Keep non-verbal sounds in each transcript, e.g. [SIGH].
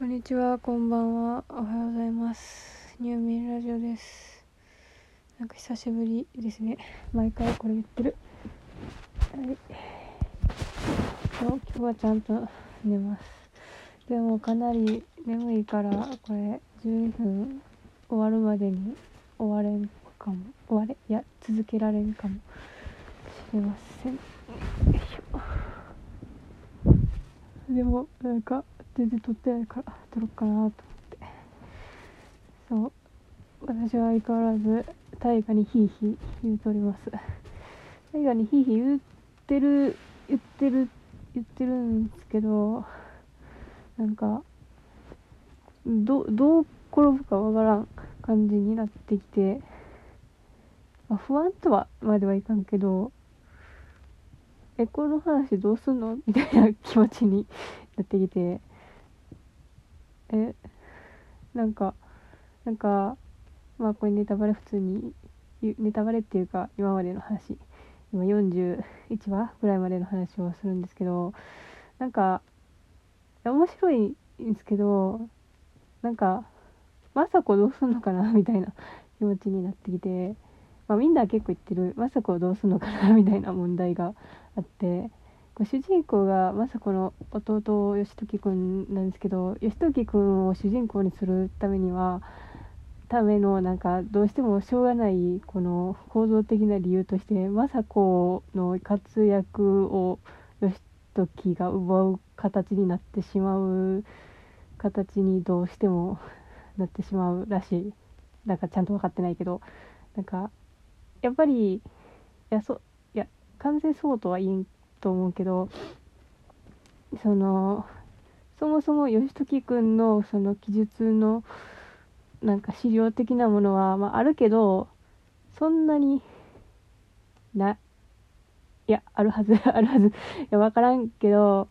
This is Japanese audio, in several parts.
こんにちは、こんばんは、おはようございます。ニューミンラジオです。なんか久しぶりですね。毎回これ言ってる。はい。今日はちゃんと寝ます。でもかなり眠いから、これ12分終わるまでに終われんかも。終われいや、続けられんかもしれません。でもなんか全然撮ってないから撮ろうかなと思って。そう。私は相変わらず大河にヒーヒー言うとおります。大河にヒーヒー言ってる言ってる言ってるんですけどなんかどどう転ぶかわからん感じになってきて、まあ、不安とはまではいかんけどえこの話どうすんの？みたいな気持ちになってきて。えなんかなんかまあこれネタバレ普通にネタバレっていうか今までの話。今41話ぐらいまでの話をするんですけどなんか面白いんですけどなんか雅子どうすんのかなみたいな気持ちになってきて、まあ、みんな結構言ってる雅子をどうすんのかなみたいな問題があって主人公が雅子の弟義時くんなんですけど義時くんを主人公にするためにはためのなんかどうしてもしょうがないこの構造的な理由として雅子の活躍を義時が奪う形になってしまう形にどうしてもなってしまうらしい。なんかちゃんと分かってないけどなんかやっぱりいやそいや完全そうとは言えんと思うけどそのそもそも義時くんのその記述のなんか資料的なものは、まあ、あるけどそんなにないやあるはず [LAUGHS] あるはずいや分からんけど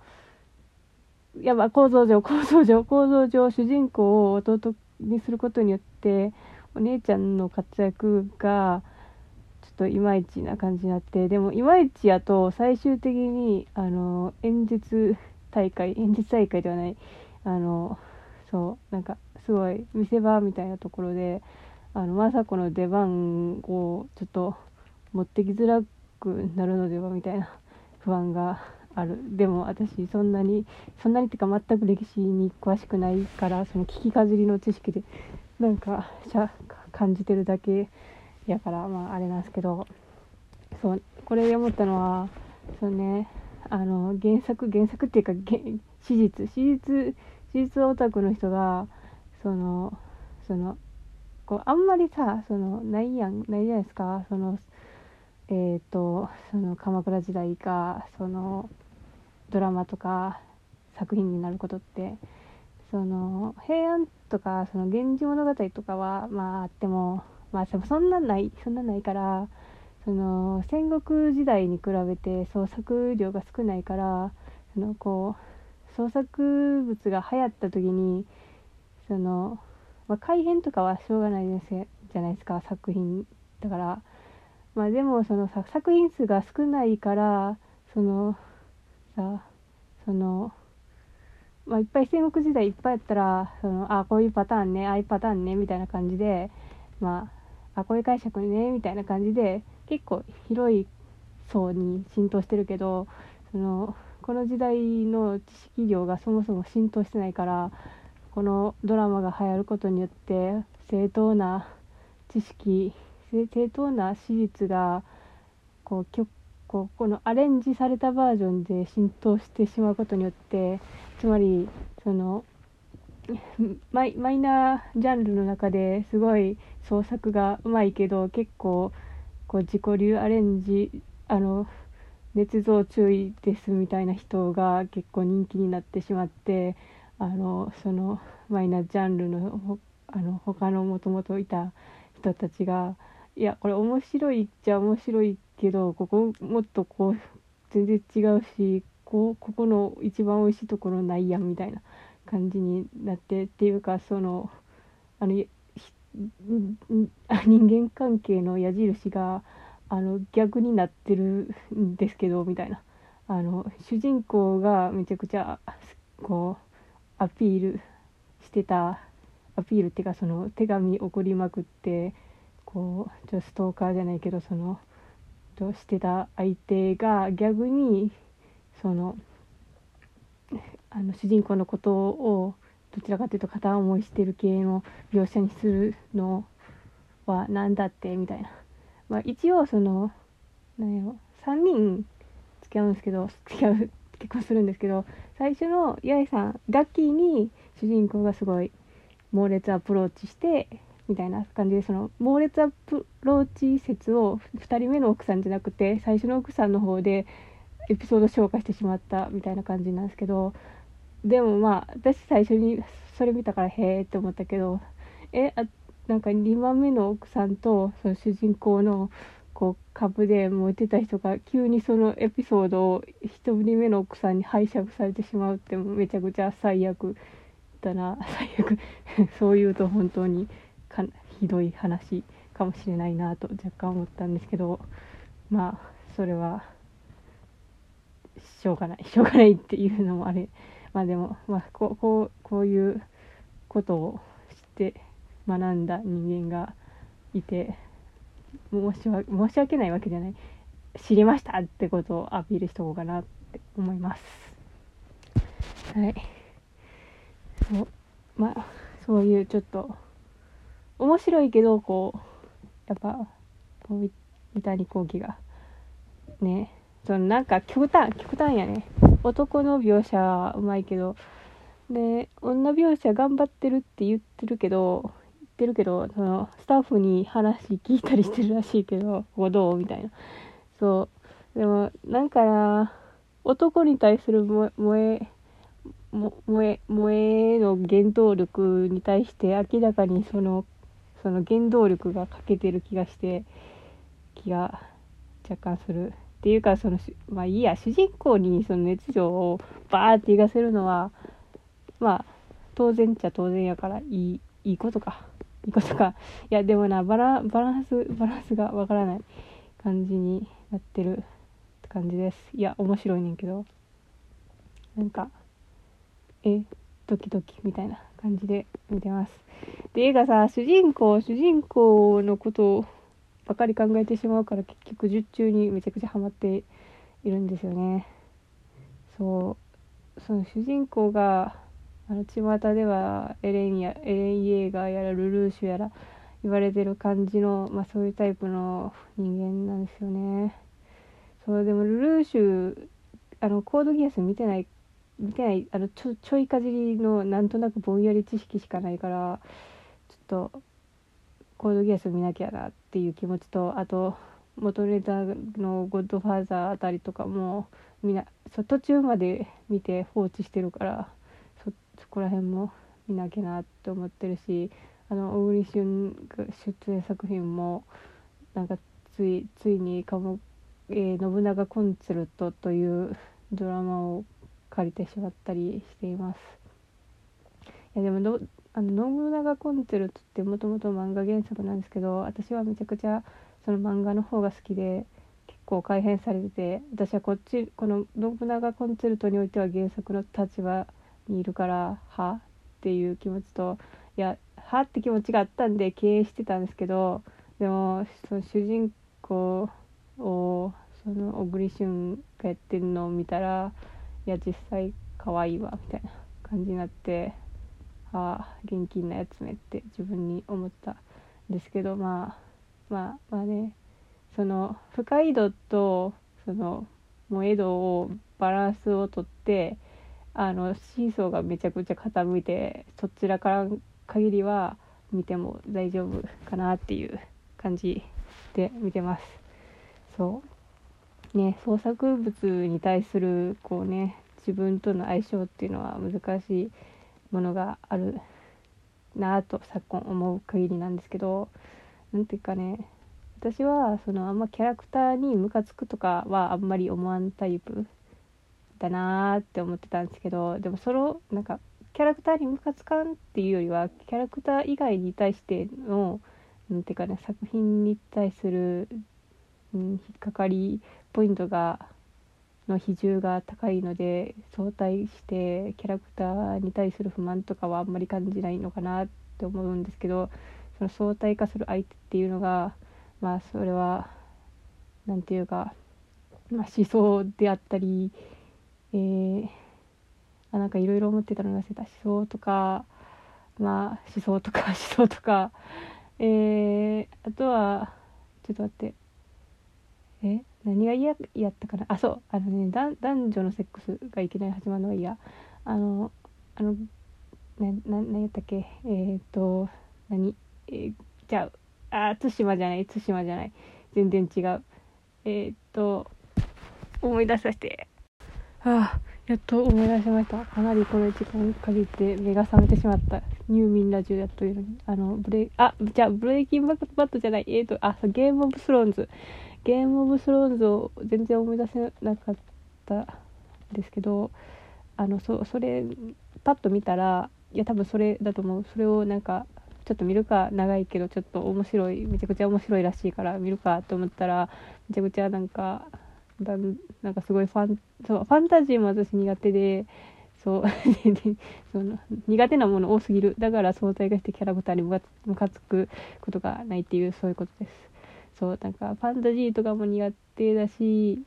やまあ構造上構造上構造上主人公を弟にすることによってお姉ちゃんの活躍がといまいちな感じになってでもいまいちやと最終的にあの演説大会演説大会ではないあのそうなんかすごい見せ場みたいなところであの政子の出番をちょっと持ってきづらくなるのではみたいな不安がある。でも私そんなにそんなにっていうか全く歴史に詳しくないからその聞きかじりの知識でなんかしゃ感じてるだけやからまああれなんですけどそうこれで思ったのはそうねあの原作原作っていうか史実史実史実オタクの人がそのそのこうあんまりさそのないやんないじゃないですか。そのえっ、ー、とその鎌倉時代がそのドラマとか作品になることってその平安とかその「源氏物語」とかはまああってもまあそんなないそんなないからその戦国時代に比べて創作量が少ないからそのこう創作物が流行った時にその、まあ、改変とかはしょうがないですじゃないですか作品だから。まあでもその作品数が少ないからそのさそのまあいっぱい戦国時代いっぱいやったらそのあこういうパターンねああいうパターンねみたいな感じでまああこういう解釈ねみたいな感じで結構広い層に浸透してるけどそのこの時代の知識量がそもそも浸透してないからこのドラマが流行ることによって正当な知識正当な史実がこうこうこのアレンジされたバージョンで浸透してしまうことによってつまりその [LAUGHS] マイマイナージャンルの中ですごい創作がうまいけど結構こう自己流アレンジあの捏造注意ですみたいな人が結構人気になってしまってあのそのマイナージャンルのあの他のもともといた人たちがいやこれ面白いっちゃ面白いけどここもっとこう全然違うしこうここの一番美味しいところないやんみたいな。感じになってっていうかそのあの人間関係の矢印があの逆になってるんですけどみたいな。あの主人公がめちゃくちゃこうアピールしてたアピールっていうかその手紙送りまくってこうちょストーカーじゃないけどそのとしてた相手が逆にそのあの主人公のことをどちらかというと片思いしてる系の描写にするのは何だってみたいな、[LAUGHS] まあ、一応その何やろ3人付き合うんですけど [LAUGHS] 付き合う結婚するんですけど最初の八重さんガッキーに主人公がすごい猛烈アプローチしてみたいな感じでその猛烈アプローチ説を2人目の奥さんじゃなくて最初の奥さんの方でエピソード消化してしまったみたいな感じなんですけどでもまあ私最初にそれ見たからへえって思ったけどえあなんか2番目の奥さんとその主人公のこう株で燃えてた人が急にそのエピソードを1人目の奥さんに拝借されてしまうってめちゃくちゃ最悪だな。[LAUGHS] 最悪。[LAUGHS] そう言うと本当にかひどい話かもしれないなと若干思ったんですけどまあそれはしょうがない。しょうがないっていうのもあれ。まあでも、まあ、こうこうこういうことを知って学んだ人間がいて申し訳申し訳ないわけじゃない知りましたってことをアピールしとこうかなって思います。はい。そうまあそういうちょっと面白いけどこうやっぱ三谷幸喜がねそのなんか極端極端やね。男の描写はうまいけど。で女描写頑張ってるって言ってるけど言ってるけどそのスタッフに話聞いたりしてるらしいけどここどう？みたいな。そう。でもなんかな男に対する萌え萌え萌えの原動力に対して明らかにそのその原動力が欠けてる気がして気が若干する。っていうかそのまあいいや主人公にその熱情をバーって言わせるのはまあ当然っちゃ当然やからいいいいことかいいことか。い [LAUGHS] やでもなバラバランスバランスがわからない感じになってるって感じです。いや面白いねんけど。なんかえドキドキみたいな感じで見てます。で映画さ主人公主人公のことをばかり考えてしまうから結局術中にめちゃくちゃハマっているんですよね。そう。その主人公があの巷ではエレンやエレン・イエーガーやらルルーシュやら言われてる感じの、まあ、そういうタイプの人間なんですよね。そうでもルルーシュあのコードギアス見てない見てないあのちょちょいかじりのなんとなくぼんやり知識しかないからちょっとコードギアス見なきゃなっていう気持ちとあと元ネタの「ゴッドファーザー」あたりとかもみなそ途中まで見て放置してるからそそこら辺も見なきゃなって思ってるしあの小栗旬が出演作品もなんかついついにかも、えー、信長コンチェルト」というドラマを借りてしまったりしています。いやでもどあの信長コンチェルトってもともと漫画原作なんですけど私はめちゃくちゃその漫画の方が好きで結構改変されてて私はこっちこの信長コンチェルトにおいては原作の立場にいるからはっていう気持ちといやはって気持ちがあったんで経営してたんですけどでもその主人公をその小栗旬がやってるのを見たらいや実際可愛いわみたいな感じになってああ現金なやつめって自分に思ったんですけどまあまあまあねその深い度とその萌え度をバランスをとってあのシーソーがめちゃくちゃ傾いてそちらから限りは見ても大丈夫かなっていう感じで見てます。そうね創作物に対するこうね自分との相性っていうのは難しいものがあるなぁと昨今思う限りなんですけど何ていうかね私はそのあんまキャラクターにムカつくとかはあんまり思わんタイプだなーって思ってたんですけどでもそのなんかキャラクターにムカつかんっていうよりはキャラクター以外に対しての何ていうかね作品に対する、うん、引っかかりポイントがの比重が高いので相対してキャラクターに対する不満とかはあんまり感じないのかなって思うんですけどその相対化する相手っていうのがまあそれは何て言うか、まあ、思想であったり、えー、あなんかいろいろ思ってたのが忘れた思想とかまあ思想とか思想とかえー、あとはちょっと待って。え何が嫌やったかな？あそう。あのね男女のセックスがいきなり始まるのが嫌。あのあのなな何やったっけ？えー、っと何？えー、じゃああ対馬じゃない。対馬じゃない。全然違う。えー、っと思い出させて。あやっと思い出しました。かなりこれ時間かけて目が覚めてしまった。ニューミンラジオやっというのに。あのブレあじゃあブレイキンバットじゃない。え、っとあゲームオブスローンズゲームオブスローンズを全然思い出せなかったんですけどあのそそれパッと見たらいや多分それだと思う。それをなんかちょっと見るか長いけどちょっと面白いめちゃくちゃ面白いらしいから見るかと思ったらめちゃくちゃなんかだなんかすごいファンそうファンタジーも私苦手でそう [LAUGHS] その苦手なもの多すぎる。だから相対化してキャラクターにムカつくことがないっていうそういうことです。そうなんかファンタジーとかも苦手だし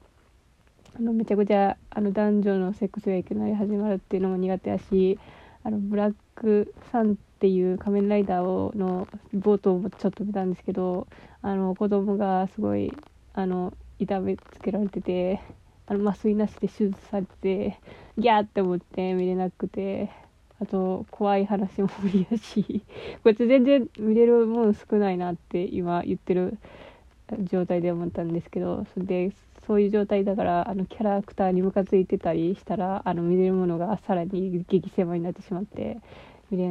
あのめちゃくちゃあの男女のセックスがいきなり始まるっていうのも苦手だしあのブラックサンっていう仮面ライダーをの冒頭もちょっと見たんですけどあの子供がすごいあの痛めつけられててあの麻酔なしで手術されてギャーって思って見れなくてあと怖い話も無理だしこいつ全然見れるもん少ないなって今言ってる状態で思ったんですけどそれでそういう状態だからあのキャラクターにムカついてたりしたらあの見れるものがさらに激狭になってしまって見れ